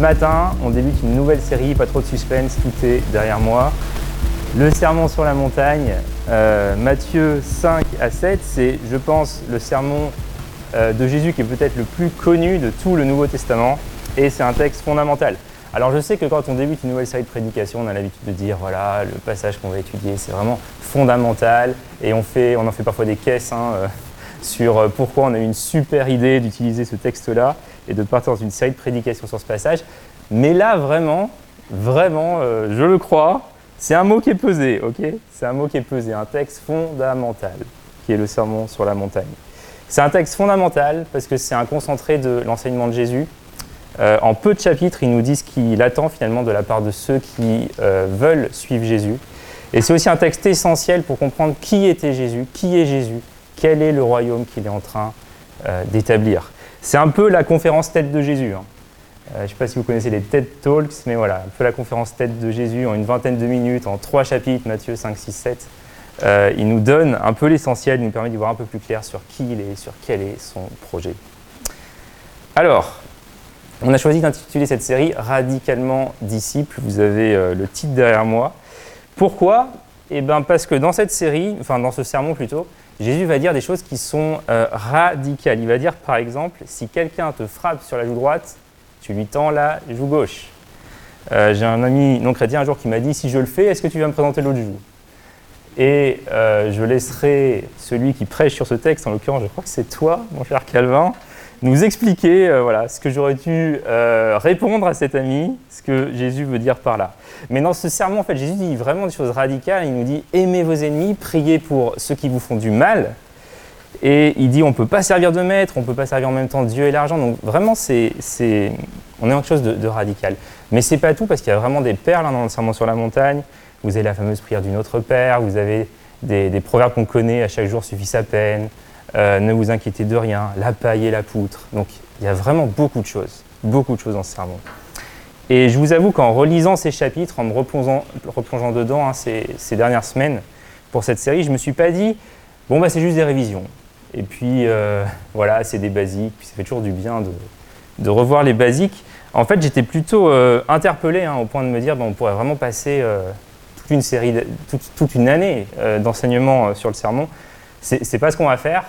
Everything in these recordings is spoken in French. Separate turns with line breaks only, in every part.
Ce matin, on débute une nouvelle série, pas trop de suspense, tout est derrière moi. Le sermon sur la montagne, euh, Matthieu 5 à 7, c'est, je pense, le sermon euh, de Jésus qui est peut-être le plus connu de tout le Nouveau Testament, et c'est un texte fondamental. Alors je sais que quand on débute une nouvelle série de prédications, on a l'habitude de dire, voilà, le passage qu'on va étudier, c'est vraiment fondamental, et on, fait, on en fait parfois des caisses hein, euh, sur pourquoi on a eu une super idée d'utiliser ce texte-là et de partir dans une série de prédications sur ce passage. Mais là, vraiment, vraiment, euh, je le crois, c'est un mot qui est pesé, ok? C'est un mot qui est pesé, un texte fondamental, qui est le sermon sur la montagne. C'est un texte fondamental parce que c'est un concentré de l'enseignement de Jésus. Euh, en peu de chapitres, il nous dit ce qu'il attend finalement de la part de ceux qui euh, veulent suivre Jésus. Et c'est aussi un texte essentiel pour comprendre qui était Jésus, qui est Jésus, quel est le royaume qu'il est en train d'établir. C'est un peu la conférence tête de Jésus. Hein. Euh, je ne sais pas si vous connaissez les TED Talks, mais voilà, un peu la conférence tête de Jésus en une vingtaine de minutes, en trois chapitres, Matthieu 5, 6, 7. il nous donne un peu l'essentiel, il nous permet d'y voir un peu plus clair sur qui il est, sur quel est son projet. Alors, on a choisi d'intituler cette série Radicalement disciple. Vous avez euh, le titre derrière moi. Pourquoi? Eh bien parce que dans cette série, enfin dans ce sermon plutôt, Jésus va dire des choses qui sont euh, radicales. Il va dire par exemple, si quelqu'un te frappe sur la joue droite, tu lui tends la joue gauche. Euh, j'ai un ami non chrétien un jour qui m'a dit, si je le fais, est-ce que tu vas me présenter l'autre joue? Et euh, je laisserai celui qui prêche sur ce texte, en l'occurrence je crois que c'est toi, mon cher Calvin, nous expliquer euh, voilà, ce que j'aurais dû euh, répondre à cet ami, ce que Jésus veut dire par là. Mais dans ce sermon, en fait, Jésus dit vraiment des choses radicales. Il nous dit aimez vos ennemis, priez pour ceux qui vous font du mal. Et il dit on ne peut pas servir de maître, on ne peut pas servir en même temps Dieu et l'argent. Donc vraiment, c'est, on est en quelque chose de, radical. Mais c'est pas tout, parce qu'il y a vraiment des perles hein, dans le sermon sur la montagne. Vous avez la fameuse prière du Notre Père, vous avez des, des proverbes qu'on connaît, à chaque jour suffit sa peine. Euh, ne vous inquiétez de rien, la paille et la poutre. Donc il y a vraiment beaucoup de choses, beaucoup de choses dans ce sermon. Et je vous avoue qu'en relisant ces chapitres, en me replongeant, dedans hein, ces, dernières semaines pour cette série, je ne me suis pas dit, bon, bah, c'est juste des révisions. Et puis, euh, voilà, c'est des basiques, puis ça fait toujours du bien de, revoir les basiques. En fait, j'étais plutôt euh, interpellé hein, au point de me dire, on pourrait vraiment passer toute une série, toute, une année d'enseignement sur le sermon. C'est pas ce qu'on va faire,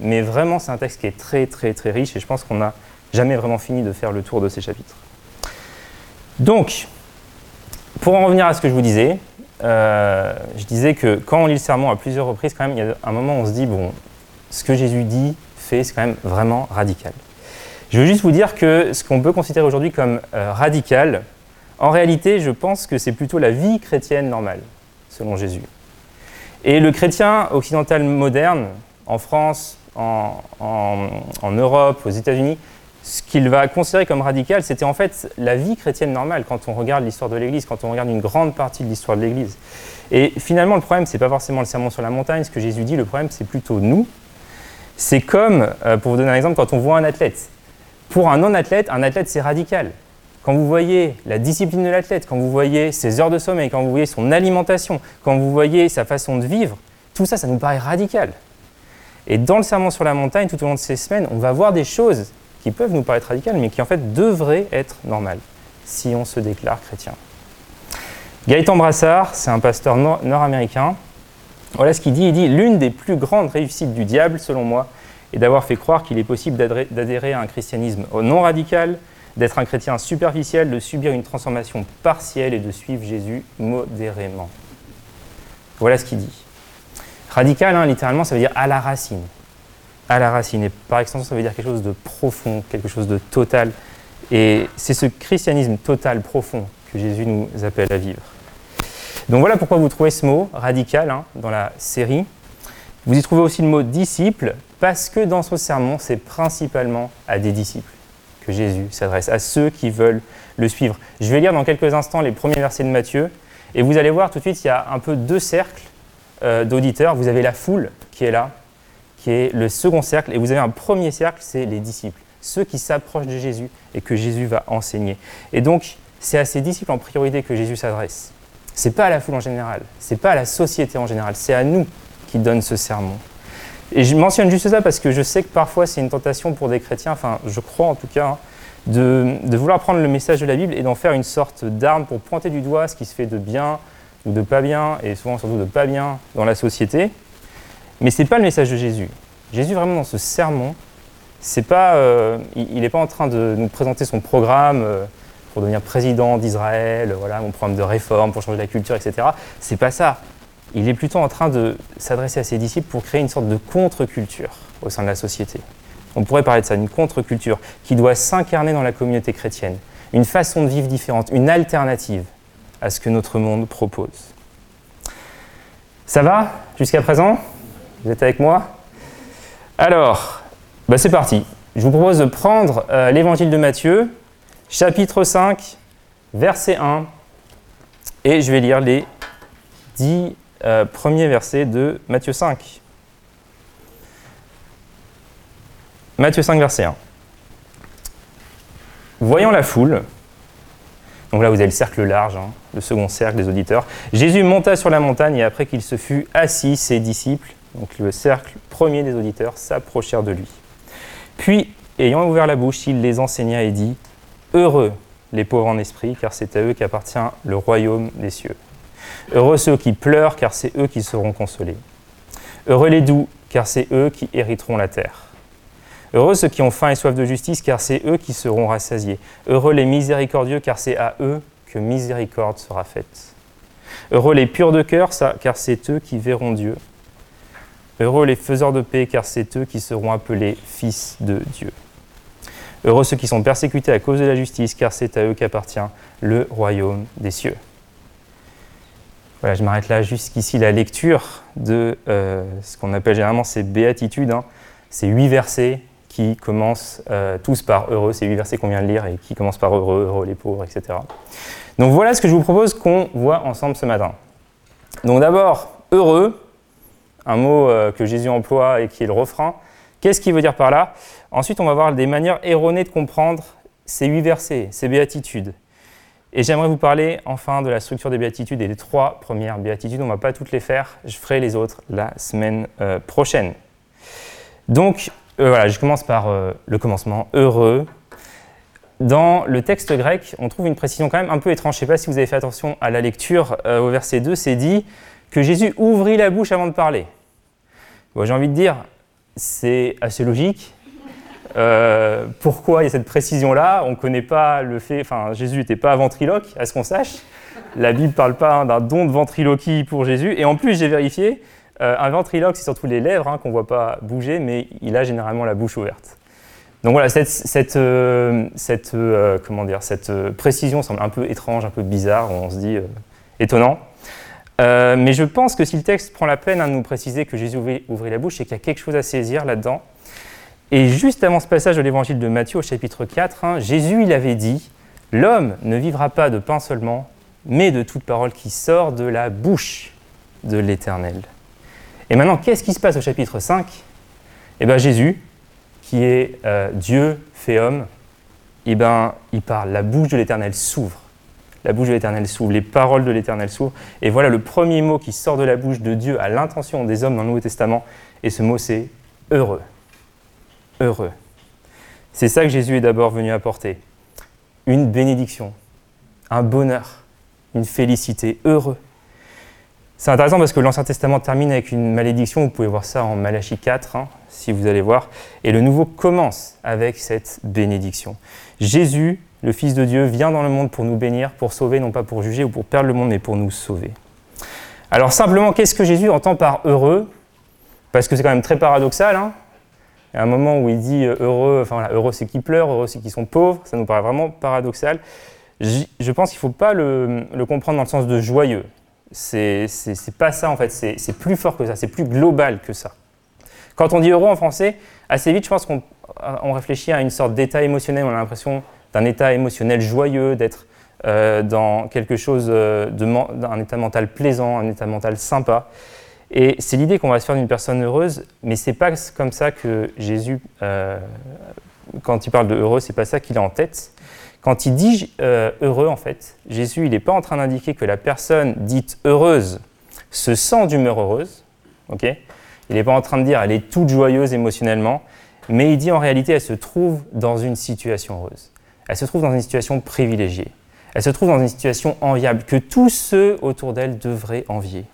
mais vraiment, c'est un texte qui est très, très, très riche et je pense qu'on n'a jamais vraiment fini de faire le tour de ces chapitres. Donc, pour en revenir à ce que je vous disais, euh, je disais que quand on lit le sermon à plusieurs reprises, quand même, il y a un moment où on se dit, bon, ce que Jésus dit, fait, c'est quand même vraiment radical. Je veux juste vous dire que ce qu'on peut considérer aujourd'hui comme euh, radical, en réalité, je pense que c'est plutôt la vie chrétienne normale, selon Jésus. Et le chrétien occidental moderne, en France, en, Europe, aux États-Unis, ce qu'il va considérer comme radical, c'était en fait la vie chrétienne normale quand on regarde l'histoire de l'Église, quand on regarde une grande partie de l'histoire de l'Église. Et finalement, le problème, c'est pas forcément le sermon sur la montagne, ce que Jésus dit, le problème, c'est plutôt nous. C'est comme, euh, pour vous donner un exemple, quand on voit un athlète. Pour un non-athlète, un athlète, c'est radical. Quand vous voyez la discipline de l'athlète, quand vous voyez ses heures de sommeil, quand vous voyez son alimentation, quand vous voyez sa façon de vivre, tout ça, ça nous paraît radical. Et dans le serment sur la montagne, tout au long de ces semaines, on va voir des choses qui peuvent nous paraître radicales, mais qui en fait devraient être normales si on se déclare chrétien. Gaëtan Brassard, c'est un pasteur nord-américain. Voilà ce qu'il dit. Il dit L'une des plus grandes réussites du diable, selon moi, est d'avoir fait croire qu'il est possible d'adhérer à un christianisme non radical, d'être un chrétien superficiel, de subir une transformation partielle et de suivre Jésus modérément. Voilà ce qu'il dit. Radical, hein, littéralement, ça veut dire à la racine. À la racine. Et par extension, ça veut dire quelque chose de profond, quelque chose de total. Et c'est ce christianisme total, profond, que Jésus nous appelle à vivre. Donc voilà pourquoi vous trouvez ce mot radical hein, dans la série. Vous y trouvez aussi le mot disciple, parce que dans ce sermon, c'est principalement à des disciples que Jésus s'adresse, à ceux qui veulent le suivre. Je vais lire dans quelques instants les premiers versets de Matthieu, et vous allez voir tout de suite, il y a un peu deux cercles euh, d'auditeurs. Vous avez la foule qui est là, qui est le second cercle, et vous avez un premier cercle, c'est les disciples, ceux qui s'approchent de Jésus et que Jésus va enseigner. Et donc, c'est à ces disciples en priorité que Jésus s'adresse. C'est pas à la foule en général, c'est pas à la société en général, c'est à nous qui donne ce sermon. Et je mentionne juste ça parce que je sais que parfois c'est une tentation pour des chrétiens, enfin je crois en tout cas, hein, de, de, vouloir prendre le message de la Bible et d'en faire une sorte d'arme pour pointer du doigt ce qui se fait de bien ou de pas bien, et souvent surtout de pas bien dans la société. Mais ce n'est pas le message de Jésus. Jésus, vraiment, dans ce sermon, c'est pas, euh, il n'est pas en train de nous présenter son programme euh, pour devenir président d'Israël, voilà, mon programme de réforme pour changer la culture, etc. C'est pas ça. Il est plutôt en train de s'adresser à ses disciples pour créer une sorte de contre-culture au sein de la société. On pourrait parler de ça, une contre-culture qui doit s'incarner dans la communauté chrétienne, une façon de vivre différente, une alternative à ce que notre monde propose. Ça va jusqu'à présent? Vous êtes avec moi? Alors, bah c'est parti. Je vous propose de prendre euh, l'évangile de Matthieu, chapitre 5, verset 1, et je vais lire les dix euh, premiers versets de Matthieu 5. Matthieu 5, verset 1. Voyant la foule, donc là vous avez le cercle large, hein, le second cercle des auditeurs, Jésus monta sur la montagne et après qu'il se fut assis, ses disciples, donc le cercle premier des auditeurs, s'approchèrent de lui. Puis, ayant ouvert la bouche, il les enseigna et dit, Heureux les pauvres en esprit, car c'est à eux qu'appartient le royaume des cieux. Heureux ceux qui pleurent, car c'est eux qui seront consolés. Heureux les doux, car c'est eux qui hériteront la terre. Heureux ceux qui ont faim et soif de justice, car c'est eux qui seront rassasiés. Heureux les miséricordieux, car c'est à eux que miséricorde sera faite. Heureux les purs de cœur, car c'est eux qui verront Dieu. Heureux les faiseurs de paix, car c'est eux qui seront appelés fils de Dieu. Heureux ceux qui sont persécutés à cause de la justice, car c'est à eux qu'appartient le royaume des cieux. Voilà, je m'arrête là jusqu'ici la lecture de euh, ce qu'on appelle généralement ces béatitudes, hein. ces huit versets qui commencent euh, tous par heureux, ces huit versets qu'on vient de lire et qui commencent par heureux, heureux les pauvres, etc. Donc voilà ce que je vous propose qu'on voit ensemble ce matin. Donc d'abord, heureux, un mot euh, que Jésus emploie et qui est le refrain. Qu'est-ce qu'il veut dire par là? Ensuite, on va voir des manières erronées de comprendre ces huit versets, ces béatitudes. Et j'aimerais vous parler enfin de la structure des béatitudes et des trois premières béatitudes. On ne va pas toutes les faire, je ferai les autres la semaine euh, prochaine. Donc, euh, voilà, je commence par euh, le commencement, heureux. Dans le texte grec, on trouve une précision quand même un peu étrange. Je ne sais pas si vous avez fait attention à la lecture euh, au verset 2, c'est dit que Jésus ouvrit la bouche avant de parler. J'ai envie de dire, c'est assez logique. pourquoi il y a cette précision-là? On ne connaît pas le fait, enfin Jésus n'était pas ventriloque, à ce qu'on sache. La Bible ne parle pas hein, d'un don de ventriloquie pour Jésus. Et en plus, j'ai vérifié, euh, un ventriloque, c'est surtout les lèvres hein, qu'on ne voit pas bouger, mais il a généralement la bouche ouverte. Donc voilà, cette, euh, euh, comment dire, cette précision semble un peu étrange, un peu bizarre, on se dit étonnant. mais je pense que si le texte prend la peine hein, de nous préciser que Jésus ouvrit, la bouche, c'est qu'il y a quelque chose à saisir là-dedans. Et juste avant ce passage de l'évangile de Matthieu au chapitre 4, hein, Jésus il avait dit L'homme ne vivra pas de pain seulement, mais de toute parole qui sort de la bouche de l'Éternel. Et maintenant, qu'est-ce qui se passe au chapitre 5 Eh bien, Jésus, qui est euh, Dieu fait homme, eh ben, il parle, la bouche de l'Éternel s'ouvre. La bouche de l'Éternel s'ouvre, les paroles de l'Éternel s'ouvrent. Et voilà le premier mot qui sort de la bouche de Dieu à l'intention des hommes dans le Nouveau Testament. Et ce mot, c'est heureux. Heureux. C'est ça que Jésus est d'abord venu apporter. Une bénédiction, un bonheur, une félicité, heureux. C'est intéressant parce que l'Ancien Testament termine avec une malédiction, vous pouvez voir ça en Malachie 4, hein, si vous allez voir, et le Nouveau commence avec cette bénédiction. Jésus, le Fils de Dieu, vient dans le monde pour nous bénir, pour sauver, non pas pour juger ou pour perdre le monde, mais pour nous sauver. Alors simplement, qu'est-ce que Jésus entend par heureux? Parce que c'est quand même très paradoxal. Hein il y a un moment où il dit euh, heureux, enfin heureux c'est qui pleurent, heureux c'est qui sont pauvres, ça nous paraît vraiment paradoxal. Je pense qu'il ne faut pas le comprendre dans le sens de joyeux c'est pas ça en fait, c'est plus fort que ça, c'est plus global que ça. Quand on dit heureux en français, assez vite, je pense qu'on réfléchit à une sorte d'état émotionnel, on a l'impression d'un état émotionnel joyeux, d'être euh, dans quelque chose euh, d'un état mental plaisant, un état mental sympa. Et c'est l'idée qu'on va se faire d'une personne heureuse, mais c'est pas comme ça que Jésus, euh, quand il parle de heureux, c'est pas ça qu'il a en tête. Quand il dit euh, heureux, en fait, Jésus, il n'est pas en train d'indiquer que la personne dite heureuse se sent d'humeur heureuse. il n'est pas en train de dire elle est toute joyeuse émotionnellement, mais il dit en réalité elle se trouve dans une situation heureuse. elle se trouve dans une situation privilégiée. Elle se trouve dans une situation enviable que tous ceux autour d'elle devraient envier.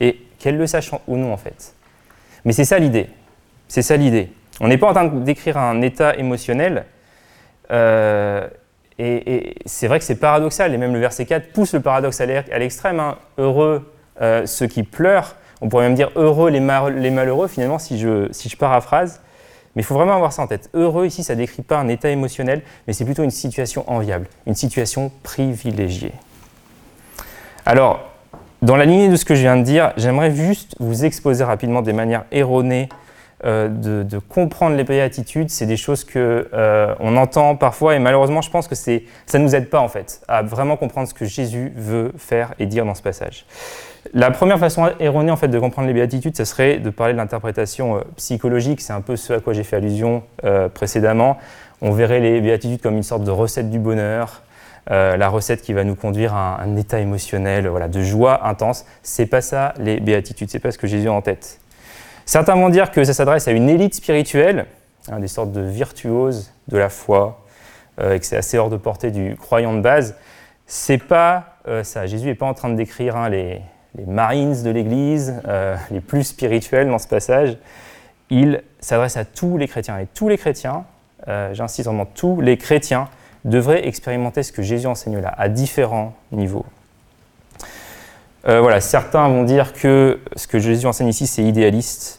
Et qu'elle le sache ou non en fait. Mais c'est ça l'idée. C'est ça l'idée. On n'est pas en train décrire un état émotionnel. Euh, et, c'est vrai que c'est paradoxal. Et même le verset 4 pousse le paradoxe à l'extrême. Hein. Heureux euh, ceux qui pleurent. On pourrait même dire heureux les, malheureux, finalement, si je, si je paraphrase. Mais il faut vraiment avoir ça en tête. Heureux, ici, ça ne décrit pas un état émotionnel, mais c'est plutôt une situation enviable, une situation privilégiée. Alors, dans la lignée de ce que je viens de dire, j'aimerais juste vous exposer rapidement des manières erronées euh, de, comprendre les béatitudes. C'est des choses que euh, on entend parfois et malheureusement, je pense que ça ne nous aide pas en fait à vraiment comprendre ce que Jésus veut faire et dire dans ce passage. La première façon erronée en fait de comprendre les béatitudes, ce serait de parler de l'interprétation euh, psychologique. C'est un peu ce à quoi j'ai fait allusion précédemment. On verrait les béatitudes comme une sorte de recette du bonheur. la recette qui va nous conduire à un, état émotionnel, voilà, de joie intense. C'est pas ça les béatitudes, c'est pas ce que Jésus a en tête. Certains vont dire que ça s'adresse à une élite spirituelle, hein, des sortes de virtuoses de la foi, euh, et que c'est assez hors de portée du croyant de base. C'est pas euh, ça. Jésus n'est pas en train de décrire hein, les, Marines de l'Église, euh, les plus spirituels dans ce passage. Il s'adresse à tous les chrétiens. Et tous les chrétiens, j'insiste vraiment, tous les chrétiens devraient expérimenter ce que Jésus enseigne là, à différents niveaux. voilà, certains vont dire que ce que Jésus enseigne ici, c'est idéaliste.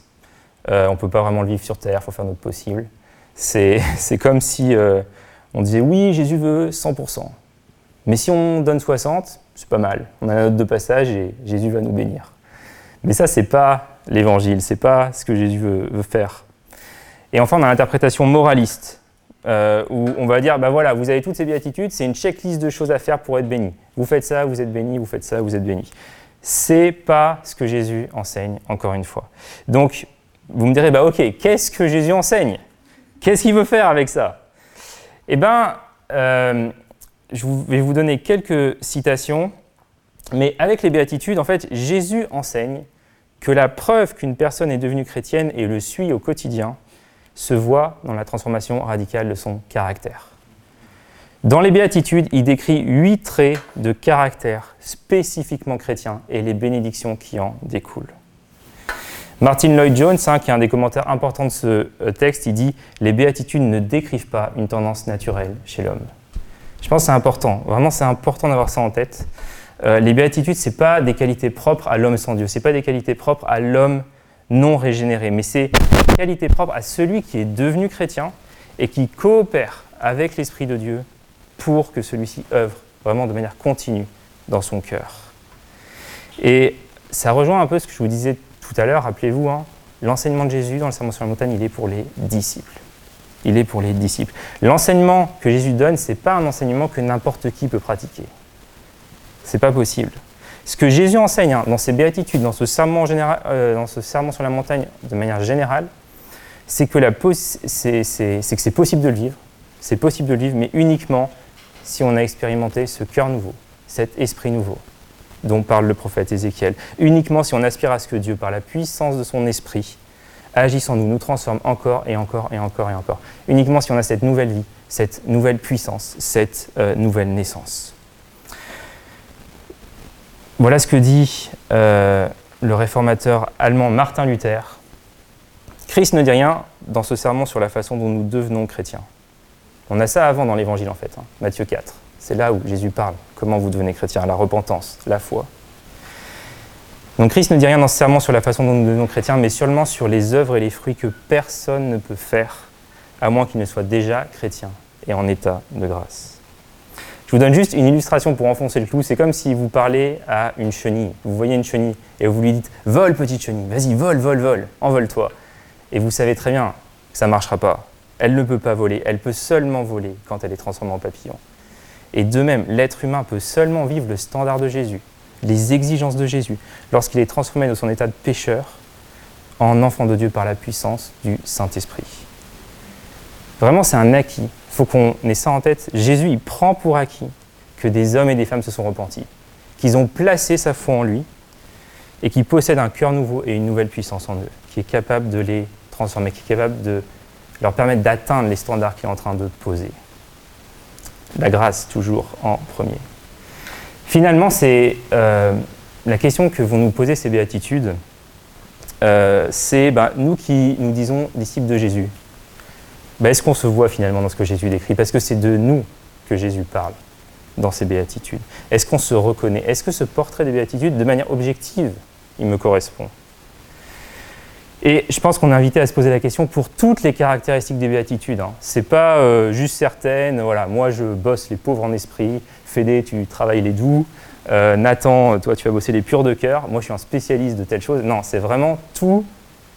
Euh, on ne peut pas vraiment le vivre sur Terre, il faut faire notre possible. C'est comme si euh, on disait oui, Jésus veut 100%. Mais si on donne 60, c'est pas mal. On a un note de passage et Jésus va nous bénir. Mais ça, c'est pas l'évangile, c'est pas ce que Jésus veut, faire. Et enfin, on a l'interprétation moraliste, euh, où on va dire, bah voilà, vous avez toutes ces béatitudes, c'est une checklist de choses à faire pour être béni. Vous faites ça, vous êtes béni, vous faites ça, vous êtes béni. C'est pas ce que Jésus enseigne, encore une fois. Donc, vous me direz, bah ok, qu'est-ce que Jésus enseigne? Qu'est-ce qu'il veut faire avec ça? Eh bien, euh, je vais vous donner quelques citations, mais avec les béatitudes, en fait, Jésus enseigne que la preuve qu'une personne est devenue chrétienne et le suit au quotidien se voit dans la transformation radicale de son caractère. Dans les béatitudes, il décrit huit traits de caractère spécifiquement chrétiens et les bénédictions qui en découlent. Martin Lloyd Jones, hein, qui est un des commentaires importants de ce euh, texte, il dit Les béatitudes ne décrivent pas une tendance naturelle chez l'homme. Je pense que c'est important, vraiment c'est important d'avoir ça en tête. Euh, les béatitudes, ce n'est pas des qualités propres à l'homme sans Dieu, ce n'est pas des qualités propres à l'homme non régénéré, mais c'est des qualités propres à celui qui est devenu chrétien et qui coopère avec l'Esprit de Dieu pour que celui-ci œuvre vraiment de manière continue dans son cœur. Et ça rejoint un peu ce que je vous disais tout à l'heure, rappelez-vous, hein, l'enseignement de Jésus dans le Sermon sur la montagne, il est pour les disciples. Il est pour les disciples. L'enseignement que Jésus donne, ce n'est pas un enseignement que n'importe qui peut pratiquer. Ce n'est pas possible. Ce que Jésus enseigne hein, dans ses béatitudes, dans ce, serment général, euh, dans ce serment sur la montagne de manière générale, c'est que c'est possible de le vivre. C'est possible de le vivre, mais uniquement si on a expérimenté ce cœur nouveau, cet esprit nouveau dont parle le prophète Ézéchiel, uniquement si on aspire à ce que Dieu, par la puissance de son esprit, agisse en nous, nous transforme encore et encore et encore et encore. Uniquement si on a cette nouvelle vie, cette nouvelle puissance, cette euh, nouvelle naissance. Voilà ce que dit euh, le réformateur allemand Martin Luther. Christ ne dit rien dans ce sermon sur la façon dont nous devenons chrétiens. On a ça avant dans l'évangile en fait, hein, Matthieu 4. C'est là où Jésus parle. Comment vous devenez chrétien? La repentance, la foi. Donc Christ ne dit rien dans ce serment sur la façon dont nous devenons chrétiens, mais seulement sur les œuvres et les fruits que personne ne peut faire, à moins qu'il ne soit déjà chrétien et en état de grâce. Je vous donne juste une illustration pour enfoncer le clou. C'est comme si vous parlez à une chenille. Vous voyez une chenille et vous lui dites Vole, petite chenille, vas-y, vole, vole, vole, envole-toi. Et vous savez très bien que ça ne marchera pas. Elle ne peut pas voler. Elle peut seulement voler quand elle est transformée en papillon. Et de même, l'être humain peut seulement vivre le standard de Jésus, les exigences de Jésus, lorsqu'il est transformé de son état de pécheur en enfant de Dieu par la puissance du Saint-Esprit. Vraiment, c'est un acquis. Il faut qu'on ait ça en tête. Jésus, il prend pour acquis que des hommes et des femmes se sont repentis, qu'ils ont placé sa foi en lui et qu'ils possèdent un cœur nouveau et une nouvelle puissance en eux, qui est capable de les transformer, qui est capable de leur permettre d'atteindre les standards qu'il est en train de poser. La grâce, toujours en premier. Finalement, c'est euh, la question que vont nous poser ces béatitudes. Euh, c'est ben, nous qui nous disons disciples de Jésus. Ben, est-ce qu'on se voit finalement dans ce que Jésus décrit? Parce que c'est de nous que Jésus parle dans ces béatitudes. Est-ce qu'on se reconnaît? Est-ce que ce portrait des béatitudes, de manière objective, il me correspond? Et je pense qu'on est invité à se poser la question pour toutes les caractéristiques des béatitudes. Hein. Ce n'est pas euh, juste certaines, voilà, moi je bosse les pauvres en esprit, Fédé, tu travailles les doux, euh, Nathan, toi tu vas bosser les purs de cœur, moi je suis un spécialiste de telle chose. Non, c'est vraiment tout,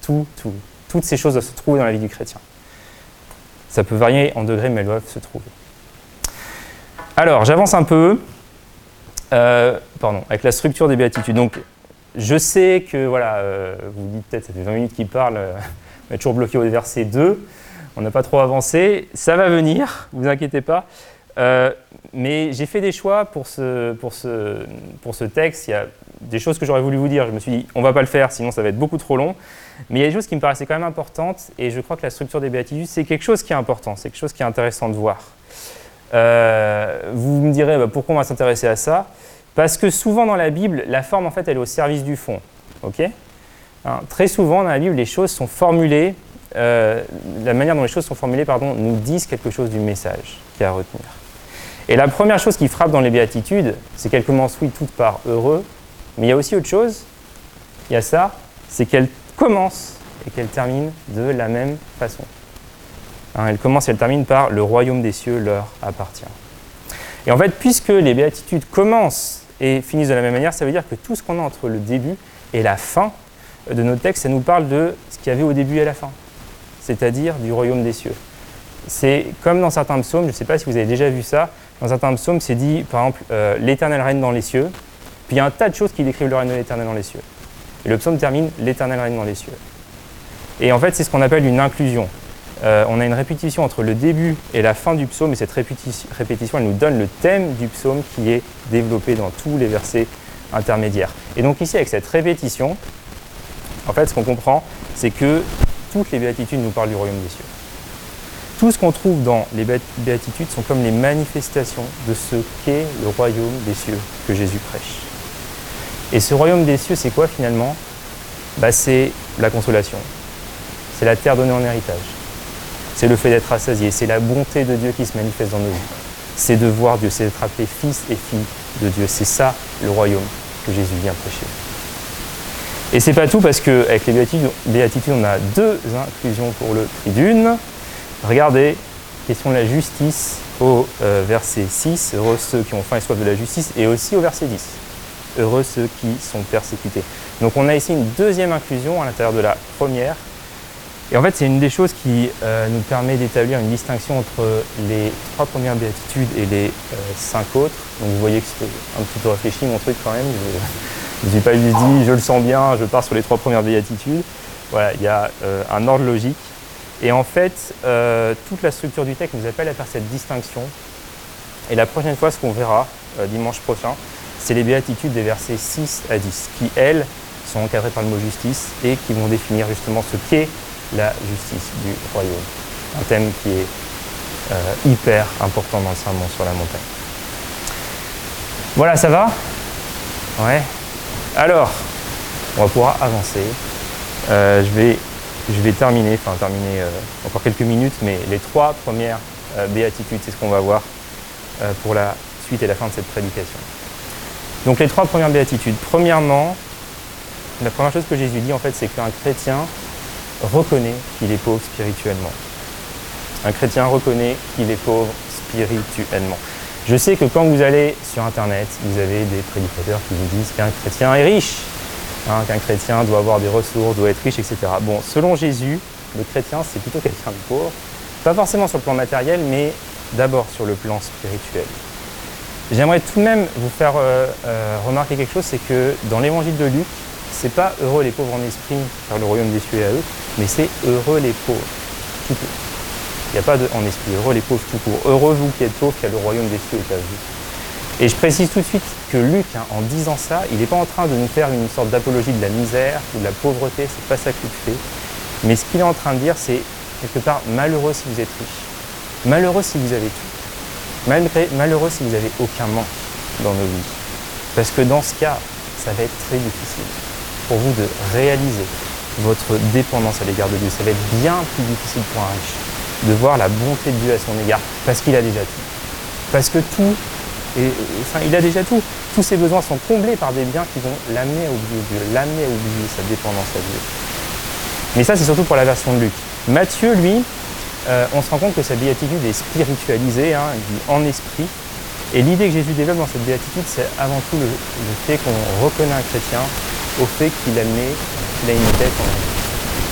tout, tout. Toutes ces choses doivent se trouver dans la vie du chrétien. Ça peut varier en degrés, mais elles doivent se trouver. Alors, j'avance un peu. Euh, pardon, avec la structure des béatitudes. Donc, je sais que, voilà, euh, vous dites peut-être, ça fait 20 minutes qu'il parle, euh, on est toujours bloqué au verset 2, on n'a pas trop avancé, ça va venir, vous inquiétez pas. Euh, mais j'ai fait des choix pour ce, pour, ce, pour ce texte. Il y a des choses que j'aurais voulu vous dire. Je me suis dit, on ne va pas le faire, sinon ça va être beaucoup trop long. Mais il y a des choses qui me paraissaient quand même importantes. Et je crois que la structure des béatitudes, c'est quelque chose qui est important. C'est quelque chose qui est intéressant de voir. vous me direz, bah, pourquoi on va s'intéresser à ça? Parce que souvent dans la Bible, la forme, en fait, elle est au service du fond. ok? Hein, très souvent dans la Bible, les choses sont formulées, euh, la manière dont les choses sont formulées pardon, nous disent quelque chose du message qu'il y a à retenir. Et la première chose qui frappe dans les béatitudes, c'est qu'elles commencent, oui, toutes par heureux, mais il y a aussi autre chose, il y a ça, c'est qu'elles commencent et qu'elles terminent de la même façon. Hein, elles commencent et elles terminent par le royaume des cieux leur appartient. Et en fait, puisque les béatitudes commencent et finissent de la même manière, ça veut dire que tout ce qu'on a entre le début et la fin de nos textes, ça nous parle de ce qu'il y avait au début et à la fin, c'est-à-dire du royaume des cieux. C'est comme dans certains psaumes, je ne sais pas si vous avez déjà vu ça, dans certains psaumes, c'est dit, par exemple, euh, l'Éternel règne dans les cieux, puis il y a un tas de choses qui décrivent le règne de l'Éternel dans les cieux. Et le psaume termine, l'Éternel règne dans les cieux. Et en fait, c'est ce qu'on appelle une inclusion. Euh, on a une répétition entre le début et la fin du psaume, et cette répétition, elle nous donne le thème du psaume qui est développé dans tous les versets intermédiaires. Et donc ici, avec cette répétition, en fait, ce qu'on comprend, c'est que toutes les béatitudes nous parlent du royaume des cieux. Tout ce qu'on trouve dans les béatitudes sont comme les manifestations de ce qu'est le royaume des cieux que Jésus prêche. Et ce royaume des cieux, c'est quoi finalement? Bah, C'est la consolation. C'est la terre donnée en héritage c'est le fait d'être rassasié, c'est la bonté de Dieu qui se manifeste dans nos vies. C'est de voir Dieu, c'est d'être appelé fils et fille de Dieu. C'est ça le royaume que Jésus vient prêcher. Et c'est pas tout parce qu'avec les béatitudes, on a deux inclusions pour le prix d'une. Regardez, question de la justice au euh, verset 6, heureux ceux qui ont faim et soif de la justice, et aussi au verset 10, heureux ceux qui sont persécutés. Donc on a ici une deuxième inclusion à l'intérieur de la première, et en fait, c'est une des choses qui euh, nous permet d'établir une distinction entre les trois premières béatitudes et les euh, cinq autres. Donc vous voyez que c'est un petit peu réfléchi mon truc quand même. Je ne pas juste dit, je le sens bien, je pars sur les trois premières béatitudes. Voilà, il y a euh, un ordre logique. Et en fait, toute la structure du texte nous appelle à faire cette distinction. Et la prochaine fois, ce qu'on verra dimanche prochain, c'est les béatitudes des versets 6 à 10, qui, elles, sont encadrées par le mot justice et qui vont définir justement ce qu'est la justice du royaume. Un thème qui est euh, hyper important dans le sermon sur la montagne. Voilà, ça va? Ouais. Alors, on va pouvoir avancer. Euh, je, vais, je vais terminer, enfin terminer euh, encore quelques minutes, mais les trois premières béatitudes, c'est ce qu'on va voir pour la suite et la fin de cette prédication. Donc les trois premières béatitudes. Premièrement, la première chose que Jésus dit en fait, c'est qu'un chrétien reconnaît qu'il est pauvre spirituellement. Un chrétien reconnaît qu'il est pauvre spirituellement. Je sais que quand vous allez sur Internet, vous avez des prédicateurs qui vous disent qu'un chrétien est riche, hein, qu'un chrétien doit avoir des ressources, doit être riche, etc. Bon, selon Jésus, le chrétien, c'est plutôt quelqu'un de pauvre, pas forcément sur le plan matériel, mais d'abord sur le plan spirituel. J'aimerais tout de même vous faire euh, euh, remarquer quelque chose, c'est que dans l'évangile de Luc, c'est pas heureux les pauvres en esprit, car le royaume des cieux est à eux, mais c'est heureux les pauvres, tout court. Il n'y a pas de en esprit, heureux les pauvres tout court. Heureux vous qui êtes pauvres, car le royaume des cieux est à vous. Et je précise tout de suite que Luc, hein, en disant ça, il n'est pas en train de nous faire une sorte d'apologie de la misère ou de la pauvreté, c'est pas ça qu'il fait. Mais ce qu'il est en train de dire, c'est quelque part malheureux si vous êtes riche, malheureux si vous avez tout. malheureux si vous n'avez aucun manque dans nos vies. Parce que dans ce cas, ça va être très difficile pour vous de réaliser votre dépendance à l'égard de Dieu. Ça va être bien plus difficile pour un riche de voir la bonté de Dieu à son égard, parce qu'il a déjà tout. Parce que tout, enfin, il a déjà tout. Tous ses besoins sont comblés par des biens qui vont l'amener à oublier Dieu, l'amener à oublier sa dépendance à Dieu. Mais ça, c'est surtout pour la version de Luc. Matthieu, lui, euh, on se rend compte que sa béatitude est spiritualisée, hein, en esprit. Et l'idée que Jésus développe dans cette béatitude, c'est avant tout le, fait qu'on reconnaît un chrétien au fait qu'il a, qu'il a une en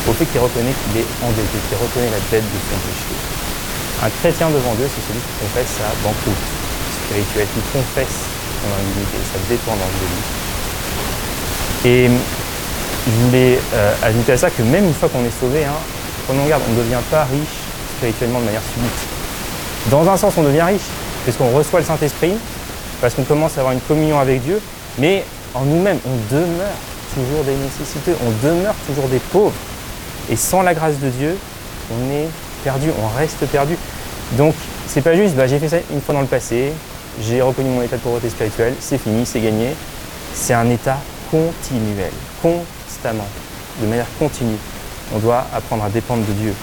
au fait qu'il reconnaît qu'il est endetté, qu'il reconnaît la dette de son péché. Un chrétien devant Dieu, c'est celui qui confesse sa banqueroute spirituelle, qui confesse son indignité, sa dépendance de lui. Et je voulais euh, ajouter à ça que même une fois qu'on est sauvé, hein, prenons garde, on ne devient pas riche spirituellement de manière subite. Dans un sens, on devient riche, puisqu'on reçoit le Saint-Esprit, parce qu'on commence à avoir une communion avec Dieu, mais en nous-mêmes, on demeure toujours des nécessiteux, on demeure toujours des pauvres. Et sans la grâce de Dieu, on est perdu, on reste perdu. Donc, c'est pas juste, bah, j'ai fait ça une fois dans le passé, j'ai reconnu mon état de pauvreté spirituelle, c'est fini, c'est gagné. C'est un état continuel, constamment, de manière continue. On doit apprendre à dépendre de Dieu,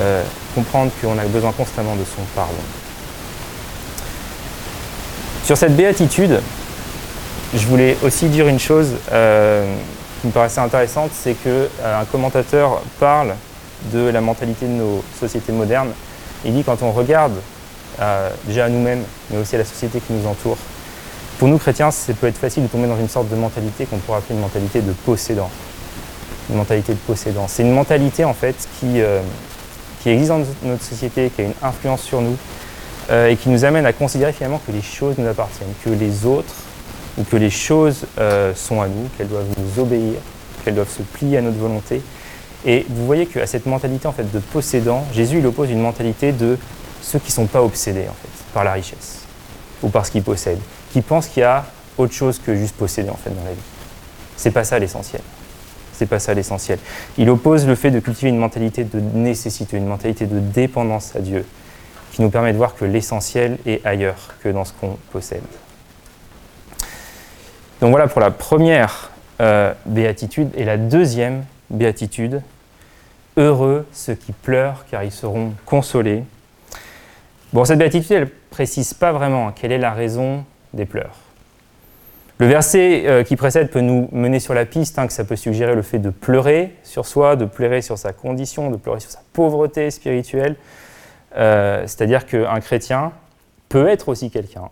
euh, comprendre qu'on a besoin constamment de son pardon. Sur cette béatitude, je voulais aussi dire une chose. Euh, qui me paraissait intéressante, c'est qu'un euh, commentateur parle de la mentalité de nos sociétés modernes. Il dit quand on regarde euh, déjà à nous-mêmes, mais aussi à la société qui nous entoure, pour nous chrétiens, ça peut être facile de tomber dans une sorte de mentalité qu'on pourrait appeler une mentalité de possédant. Une mentalité de possédant. C'est une mentalité en fait qui, qui existe dans notre société, qui a une influence sur nous et qui nous amène à considérer finalement que les choses nous appartiennent, que les autres ou que les choses euh, sont à nous, qu'elles doivent nous obéir, qu'elles doivent se plier à notre volonté. Et vous voyez qu'à cette mentalité en fait de possédant, Jésus il oppose une mentalité de ceux qui ne sont pas obsédés en fait par la richesse ou par ce qu'ils possèdent, qui pensent qu'il y a autre chose que juste posséder en fait dans la vie. C'est pas ça l'essentiel. C'est pas ça l'essentiel. Il oppose le fait de cultiver une mentalité de nécessité, une mentalité de dépendance à Dieu, qui nous permet de voir que l'essentiel est ailleurs que dans ce qu'on possède. Donc voilà pour la première euh, béatitude. Et la deuxième béatitude, heureux ceux qui pleurent car ils seront consolés. Bon, cette béatitude, elle ne précise pas vraiment quelle est la raison des pleurs. Le verset euh, qui précède peut nous mener sur la piste, hein, que ça peut suggérer le fait de pleurer sur soi, de pleurer sur sa condition, de pleurer sur sa pauvreté spirituelle. Euh, c'est-à-dire qu'un chrétien peut être aussi quelqu'un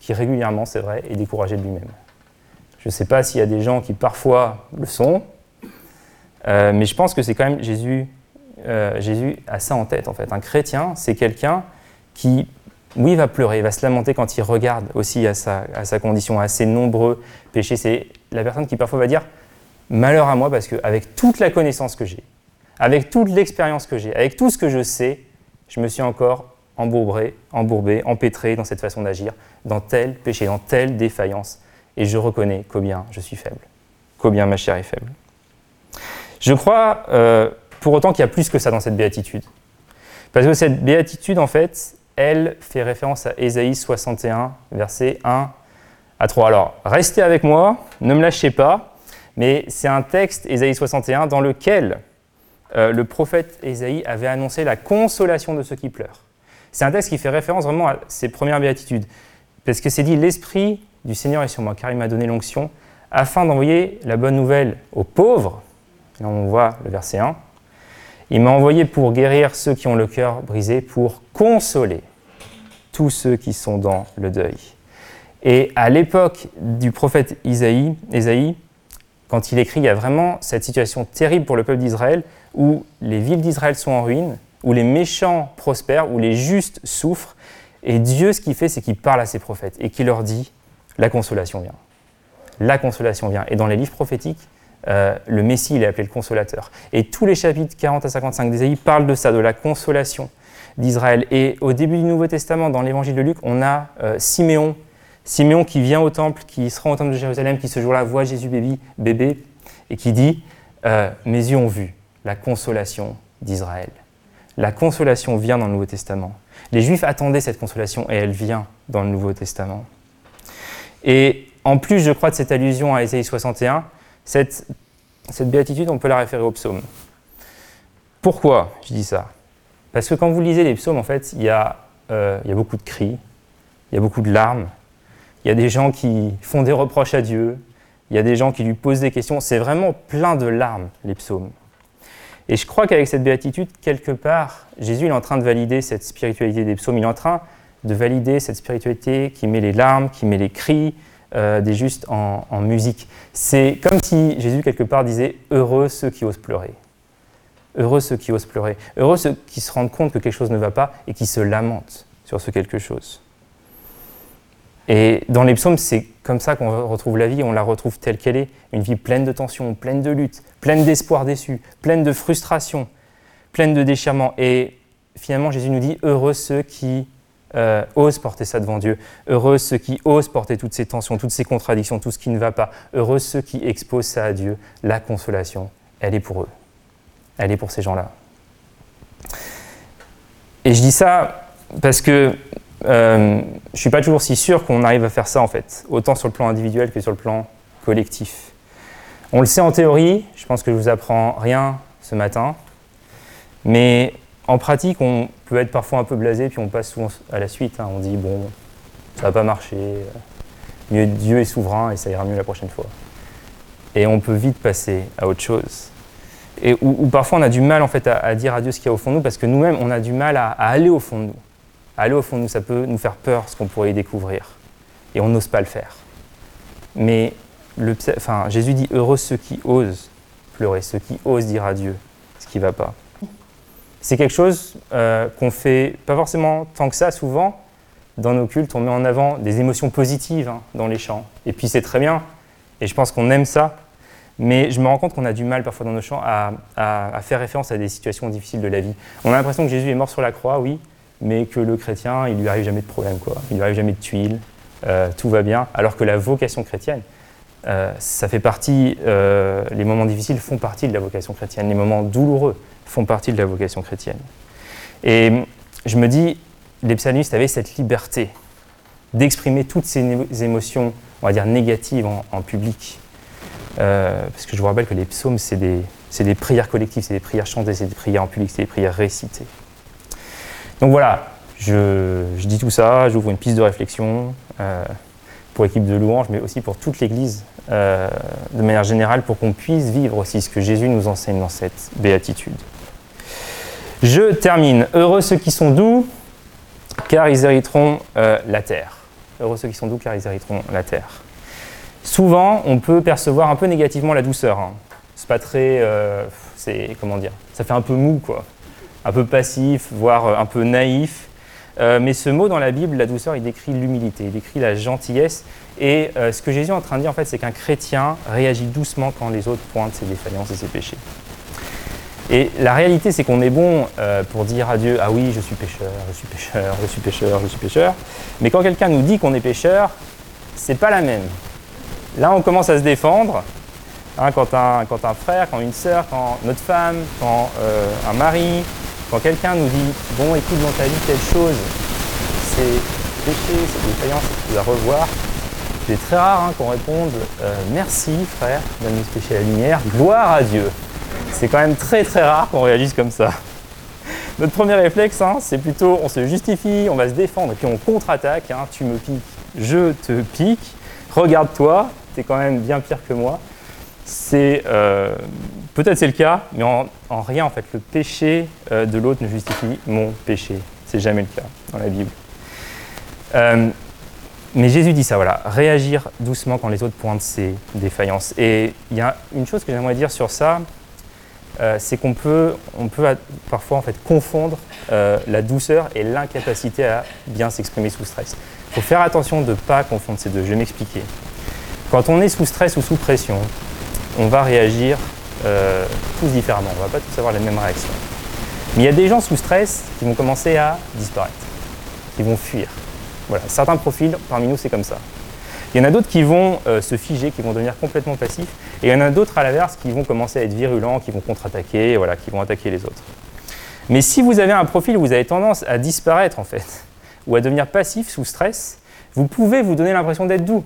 qui régulièrement, c'est vrai, est découragé de lui-même. Je ne sais pas s'il y a des gens qui parfois le sont, euh, mais je pense que c'est quand même Jésus. Euh, Jésus a ça en tête en fait. Un chrétien, c'est quelqu'un qui, oui, va pleurer, va se lamenter quand il regarde aussi à sa, à sa condition, à ses nombreux péchés. C'est la personne qui parfois va dire malheur à moi parce qu'avec toute la connaissance que j'ai, avec toute l'expérience que j'ai, avec tout ce que je sais, je me suis encore embourbé, embourbé, empêtré dans cette façon d'agir, dans tel péché, dans telle défaillance et je reconnais combien je suis faible, combien ma chair est faible. Je crois euh, pour autant qu'il y a plus que ça dans cette béatitude. Parce que cette béatitude, en fait, elle fait référence à Ésaïe 61, versets 1 à 3. Alors, restez avec moi, ne me lâchez pas, mais c'est un texte, Ésaïe 61, dans lequel euh, le prophète Ésaïe avait annoncé la consolation de ceux qui pleurent. C'est un texte qui fait référence vraiment à ses premières béatitudes. Parce que c'est dit, l'Esprit du Seigneur est sur moi, car il m'a donné l'onction, afin d'envoyer la bonne nouvelle aux pauvres. Là, on voit le verset 1. Il m'a envoyé pour guérir ceux qui ont le cœur brisé, pour consoler tous ceux qui sont dans le deuil. Et à l'époque du prophète Isaïe, quand il écrit, il y a vraiment cette situation terrible pour le peuple d'Israël, où les villes d'Israël sont en ruine, où les méchants prospèrent, où les justes souffrent. Et Dieu, ce qu'il fait, c'est qu'il parle à ses prophètes et qu'il leur dit la consolation vient. La consolation vient. Et dans les livres prophétiques, euh, le Messie, il est appelé le consolateur. Et tous les chapitres 40 à 55 d'Ésaïe parlent de ça, de la consolation d'Israël. Et au début du Nouveau Testament, dans l'évangile de Luc, on a euh, Siméon. Siméon qui vient au temple, qui se rend au temple de Jérusalem, qui ce jour-là voit Jésus bébé, bébé et qui dit euh, Mes yeux ont vu la consolation d'Israël. La consolation vient dans le Nouveau Testament. Les Juifs attendaient cette consolation et elle vient dans le Nouveau Testament. Et en plus, je crois, de cette allusion à Ésaïe 61, cette, béatitude, on peut la référer au psaume. Pourquoi je dis ça? Parce que quand vous lisez les psaumes, en fait, il euh, il y a beaucoup de cris, il y a beaucoup de larmes, il y a des gens qui font des reproches à Dieu, il y a des gens qui lui posent des questions. C'est vraiment plein de larmes, les psaumes. Et je crois qu'avec cette béatitude, quelque part, Jésus est en train de valider cette spiritualité des psaumes. Il est en train de valider cette spiritualité qui met les larmes, qui met les cris euh, des justes en, en musique. C'est comme si Jésus, quelque part, disait Heureux ceux qui osent pleurer. Heureux ceux qui osent pleurer. Heureux ceux qui se rendent compte que quelque chose ne va pas et qui se lamentent sur ce quelque chose. Et dans les psaumes, c'est comme ça qu'on retrouve la vie, on la retrouve telle qu'elle est, une vie pleine de tensions, pleine de luttes, pleine d'espoir déçu, pleine de frustration, pleine de déchirement. Et finalement, Jésus nous dit, heureux ceux qui euh, porter ça devant Dieu, heureux ceux qui osent porter toutes ces tensions, toutes ces contradictions, tout ce qui ne va pas, heureux ceux qui exposent ça à Dieu, la consolation, elle est pour eux, elle est pour ces gens-là. Et je dis ça parce que euh, je ne suis pas toujours si sûr qu'on arrive à faire ça en fait, autant sur le plan individuel que sur le plan collectif. On le sait en théorie, je pense que je vous apprends rien ce matin, mais en pratique, on peut être parfois un peu blasé, puis on passe souvent à la suite. Hein. On dit, bon, ça va pas marcher, Dieu est souverain et ça ira mieux la prochaine fois. Et on peut vite passer à autre chose. Et ou, parfois on a du mal en fait à, dire à Dieu ce qu'il y a au fond de nous, parce que nous-mêmes, on a du mal à aller au fond de nous aller au fond de nous, ça peut nous faire peur ce qu'on pourrait y découvrir. Et on n'ose pas le faire. Mais Jésus dit heureux ceux qui osent pleurer, ceux qui osent dire à Dieu ce qui ne va pas. C'est quelque chose euh, qu'on fait pas forcément tant que ça souvent. Dans nos cultes, on met en avant des émotions positives hein, dans les chants. Et puis c'est très bien. Et je pense qu'on aime ça. Mais je me rends compte qu'on a du mal parfois dans nos chants à, faire référence à des situations difficiles de la vie. On a l'impression que Jésus est mort sur la croix, oui, mais que le chrétien, il lui arrive jamais de problème, quoi. Il lui arrive jamais de tuiles, euh, tout va bien. Alors que la vocation chrétienne, euh, ça fait partie, euh, les moments difficiles font partie de la vocation chrétienne, les moments douloureux font partie de la vocation chrétienne. Et je me dis, les psalmistes avaient cette liberté d'exprimer toutes ces émotions, on va dire négatives en, public. parce que je vous rappelle que les psaumes, c'est des, des prières collectives, c'est des prières chantées, c'est des prières en public, c'est des prières récitées. Donc voilà, je, dis tout ça, j'ouvre une piste de réflexion euh, pour l'équipe de louange, mais aussi pour toute l'Église euh, de manière générale, pour qu'on puisse vivre aussi ce que Jésus nous enseigne dans cette béatitude. Je termine. Heureux ceux qui sont doux, car ils hériteront euh, la terre. Heureux ceux qui sont doux, car ils hériteront la terre. Souvent, on peut percevoir un peu négativement la douceur. Hein. C'est pas très. c'est. Comment dire Ça fait un peu mou, quoi un peu passif, voire euh, un peu naïf. Euh, mais ce mot dans la Bible, la douceur, il décrit l'humilité, il décrit la gentillesse. Et euh, ce que Jésus est en train de dire, en fait, c'est qu'un chrétien réagit doucement quand les autres pointent ses défaillances et ses péchés. Et la réalité, c'est qu'on est bon pour dire à Dieu Ah oui, je suis pécheur, je suis pécheur, je suis pécheur, je suis pécheur. Mais quand quelqu'un nous dit qu'on est pécheur, c'est pas la même. Là, on commence à se défendre. Hein, quand, un, frère, quand une sœur, quand notre femme, quand un mari, quand quelqu'un nous dit Bon, écoute, dans ta vie, telle chose, c'est péché, c'est défaillance, tu dois revoir, c'est très rare hein, qu'on réponde euh, Merci, frère, de nous péché la lumière, gloire à Dieu. C'est quand même très très rare qu'on réagisse comme ça. Notre premier réflexe, hein, c'est plutôt on se justifie, on va se défendre, et puis on contre-attaque. Hein, tu me piques, je te pique. Regarde-toi, tu es quand même bien pire que moi. C'est euh, Peut-être c'est le cas, mais en, rien, en fait, le péché euh, de l'autre ne justifie mon péché. C'est jamais le cas dans la Bible. Euh, mais Jésus dit ça, voilà, réagir doucement quand les autres pointent ses défaillances. Et il y a une chose que j'aimerais dire sur ça, c'est qu'on peut, on peut parfois en fait confondre la douceur et l'incapacité à bien s'exprimer sous stress. Il faut faire attention de ne pas confondre ces deux. Je vais m'expliquer. Quand on est sous stress ou sous pression, on va réagir euh, tous différemment. On ne va pas tous avoir les mêmes réactions. Mais il y a des gens sous stress qui vont commencer à disparaître, qui vont fuir. Voilà, certains profils parmi nous, c'est comme ça. Il y en a d'autres qui vont euh, se figer, qui vont devenir complètement passifs, et il y en a d'autres à l'inverse qui vont commencer à être virulents, qui vont contre-attaquer, voilà, qui vont attaquer les autres. Mais si vous avez un profil où vous avez tendance à disparaître en fait, ou à devenir passif sous stress, vous pouvez vous donner l'impression d'être doux.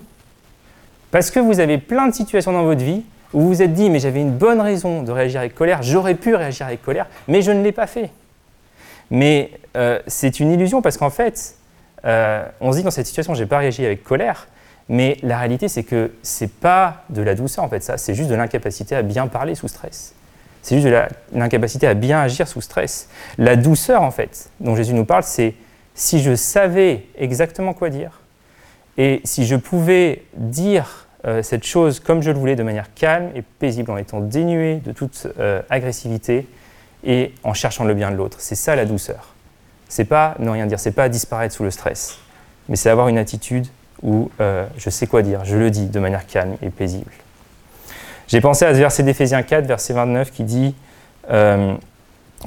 Parce que vous avez plein de situations dans votre vie où vous vous êtes dit, mais j'avais une bonne raison de réagir avec colère, j'aurais pu réagir avec colère, mais je ne l'ai pas fait. Mais euh, c'est une illusion parce qu'en fait, euh, on se dit dans cette situation, je n'ai pas réagi avec colère, mais la réalité, c'est que ce n'est pas de la douceur en fait, ça, c'est juste de l'incapacité à bien parler sous stress. C'est juste de l'incapacité à bien agir sous stress. La douceur, en fait, dont Jésus nous parle, c'est si je savais exactement quoi dire, et si je pouvais dire euh, cette chose comme je le voulais, de manière calme et paisible, en étant dénué de toute euh, agressivité et en cherchant le bien de l'autre. C'est ça la douceur. C'est pas ne rien dire, c'est pas disparaître sous le stress, mais c'est avoir une attitude où euh, je sais quoi dire, je le dis de manière calme et paisible. J'ai pensé à ce verset d'Éphésiens 4, verset 29, qui dit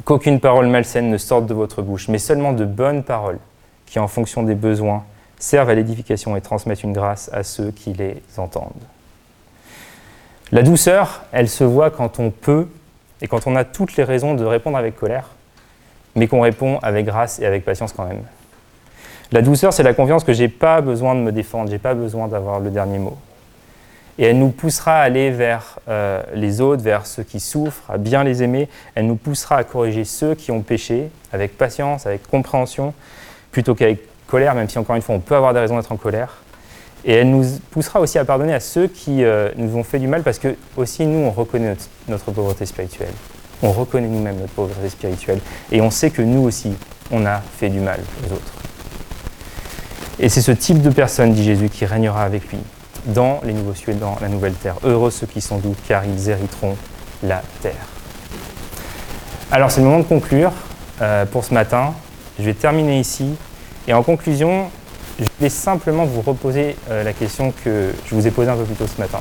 qu'aucune parole malsaine ne sorte de votre bouche, mais seulement de bonnes paroles qui, en fonction des besoins, servent à l'édification et transmettent une grâce à ceux qui les entendent. La douceur, elle se voit quand on peut et quand on a toutes les raisons de répondre avec colère, mais qu'on répond avec grâce et avec patience quand même. La douceur, c'est la confiance que j'ai pas besoin de me défendre, j'ai pas besoin d'avoir le dernier mot. Et elle nous poussera à aller vers euh, les autres, vers ceux qui souffrent, à bien les aimer. Elle nous poussera à corriger ceux qui ont péché avec patience, avec compréhension, plutôt qu'avec colère, même si encore une fois on peut avoir des raisons d'être en colère. Et elle nous poussera aussi à pardonner à ceux qui euh, nous ont fait du mal, parce que aussi nous, on reconnaît notre, pauvreté spirituelle. On reconnaît nous-mêmes notre pauvreté spirituelle. Et on sait que nous aussi, on a fait du mal aux autres. Et c'est ce type de personne, dit Jésus, qui régnera avec lui dans les nouveaux cieux et dans la nouvelle terre. Heureux ceux qui sont doux, car ils hériteront la terre. Alors c'est le moment de conclure euh, pour ce matin. Je vais terminer ici et en conclusion, je vais simplement vous reposer euh, la question que je vous ai posée un peu plus tôt ce matin.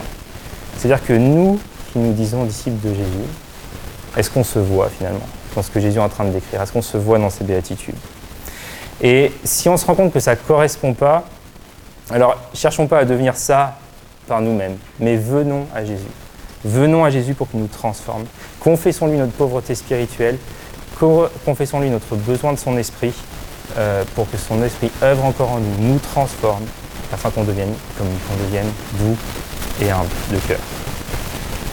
C'est-à-dire que nous, qui nous disons disciples de Jésus, est-ce qu'on se voit finalement? Dans ce que Jésus est en train de décrire Est-ce qu'on se voit dans ses béatitudes? Et si on se rend compte que ça ne correspond pas, alors cherchons pas à devenir ça par nous-mêmes, mais venons à Jésus. Venons à Jésus pour qu'il nous transforme. Confessons-lui notre pauvreté spirituelle, confessons-lui notre besoin de son esprit euh, pour que son esprit œuvre encore en nous, nous transforme, afin qu'on devienne, comme qu'on devienne doux et humble de cœur.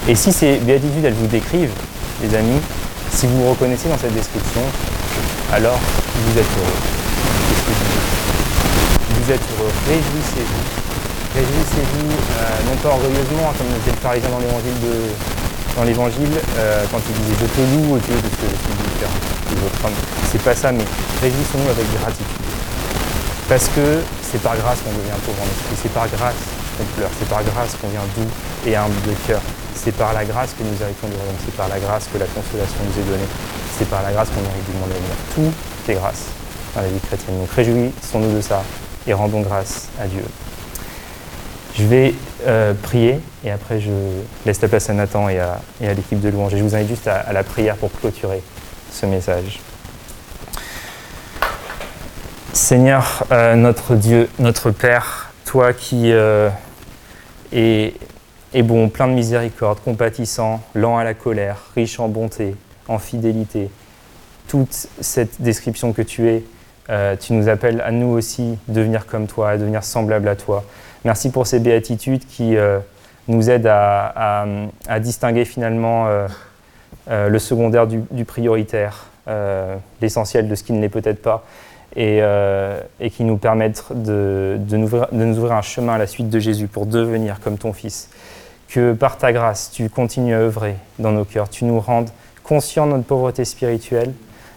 Et si ces béatitudes, elles vous décrivent, les amis, si vous vous reconnaissez dans cette description, alors vous êtes heureux. Vous êtes heureux, réjouissez-vous. Réjouissez-vous, euh, non pas orgueilleusement, comme le disait le pharisien dans l'évangile euh, quand il disait Je te loue, Dieu, de ce que je suis différent c'est pas ça, mais réjouissons-nous avec gratitude. Parce que c'est par grâce qu'on devient pauvre en esprit, c'est par grâce qu'on pleure, c'est par grâce qu'on devient doux et humble de cœur. C'est par la grâce que nous arrêtons du royaume, c'est par la grâce que la consolation nous est donnée, c'est par la grâce qu'on arrive du monde venir. Tout est grâce dans la vie chrétienne. Donc réjouissons-nous de ça et rendons grâce à Dieu. Je vais euh, prier et après je laisse la place à Nathan et à, l'équipe de louange. Et je vous invite juste à la prière pour clôturer ce message. Seigneur, euh, notre Dieu, notre Père, toi qui euh, es, bon, plein de miséricorde, compatissant, lent à la colère, riche en bonté, en fidélité, toute cette description que tu es, euh, tu nous appelles à nous aussi devenir comme toi, à devenir semblable à toi. Merci pour ces béatitudes qui nous aident à distinguer finalement euh, le secondaire du, prioritaire, euh, l'essentiel de ce qui ne l'est peut-être pas, et, euh, qui nous permettent de, nous ouvrir, un chemin à la suite de Jésus pour devenir comme ton Fils. Que par ta grâce, tu continues à œuvrer dans nos cœurs, tu nous rendes conscients de notre pauvreté spirituelle,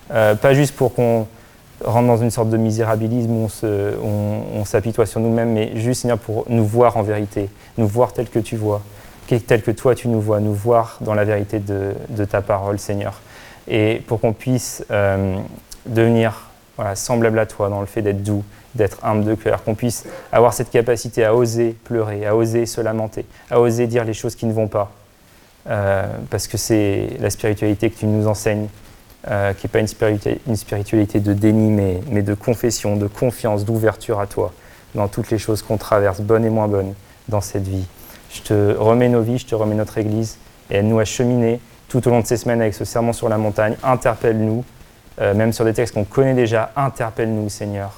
pas juste pour qu'on rentre dans une sorte de misérabilisme où on s'apitoie sur nous-mêmes, mais juste, Seigneur, pour nous voir en vérité, nous voir tel que tu vois, tel que toi tu nous vois, nous voir dans la vérité de, ta parole, Seigneur. Et pour qu'on puisse euh, devenir semblable à toi dans le fait d'être doux, d'être humble de cœur, qu'on puisse avoir cette capacité à oser pleurer, à oser se lamenter, à oser dire les choses qui ne vont pas. Euh, parce que c'est la spiritualité que tu nous enseignes, euh, qui n'est pas une spiritualité, de déni, mais, mais de confession, de confiance, d'ouverture à toi, dans toutes les choses qu'on traverse, bonnes et moins bonnes, dans cette vie. Je te remets nos vies, je te remets notre Église, et elle nous a cheminé tout au long de ces semaines avec ce serment sur la montagne. Interpelle-nous euh, même sur des textes qu'on connaît déjà, interpelle-nous, Seigneur.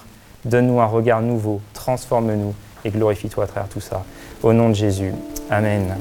Donne-nous un regard nouveau, transforme-nous et glorifie-toi à travers tout ça. Au nom de Jésus. Amen.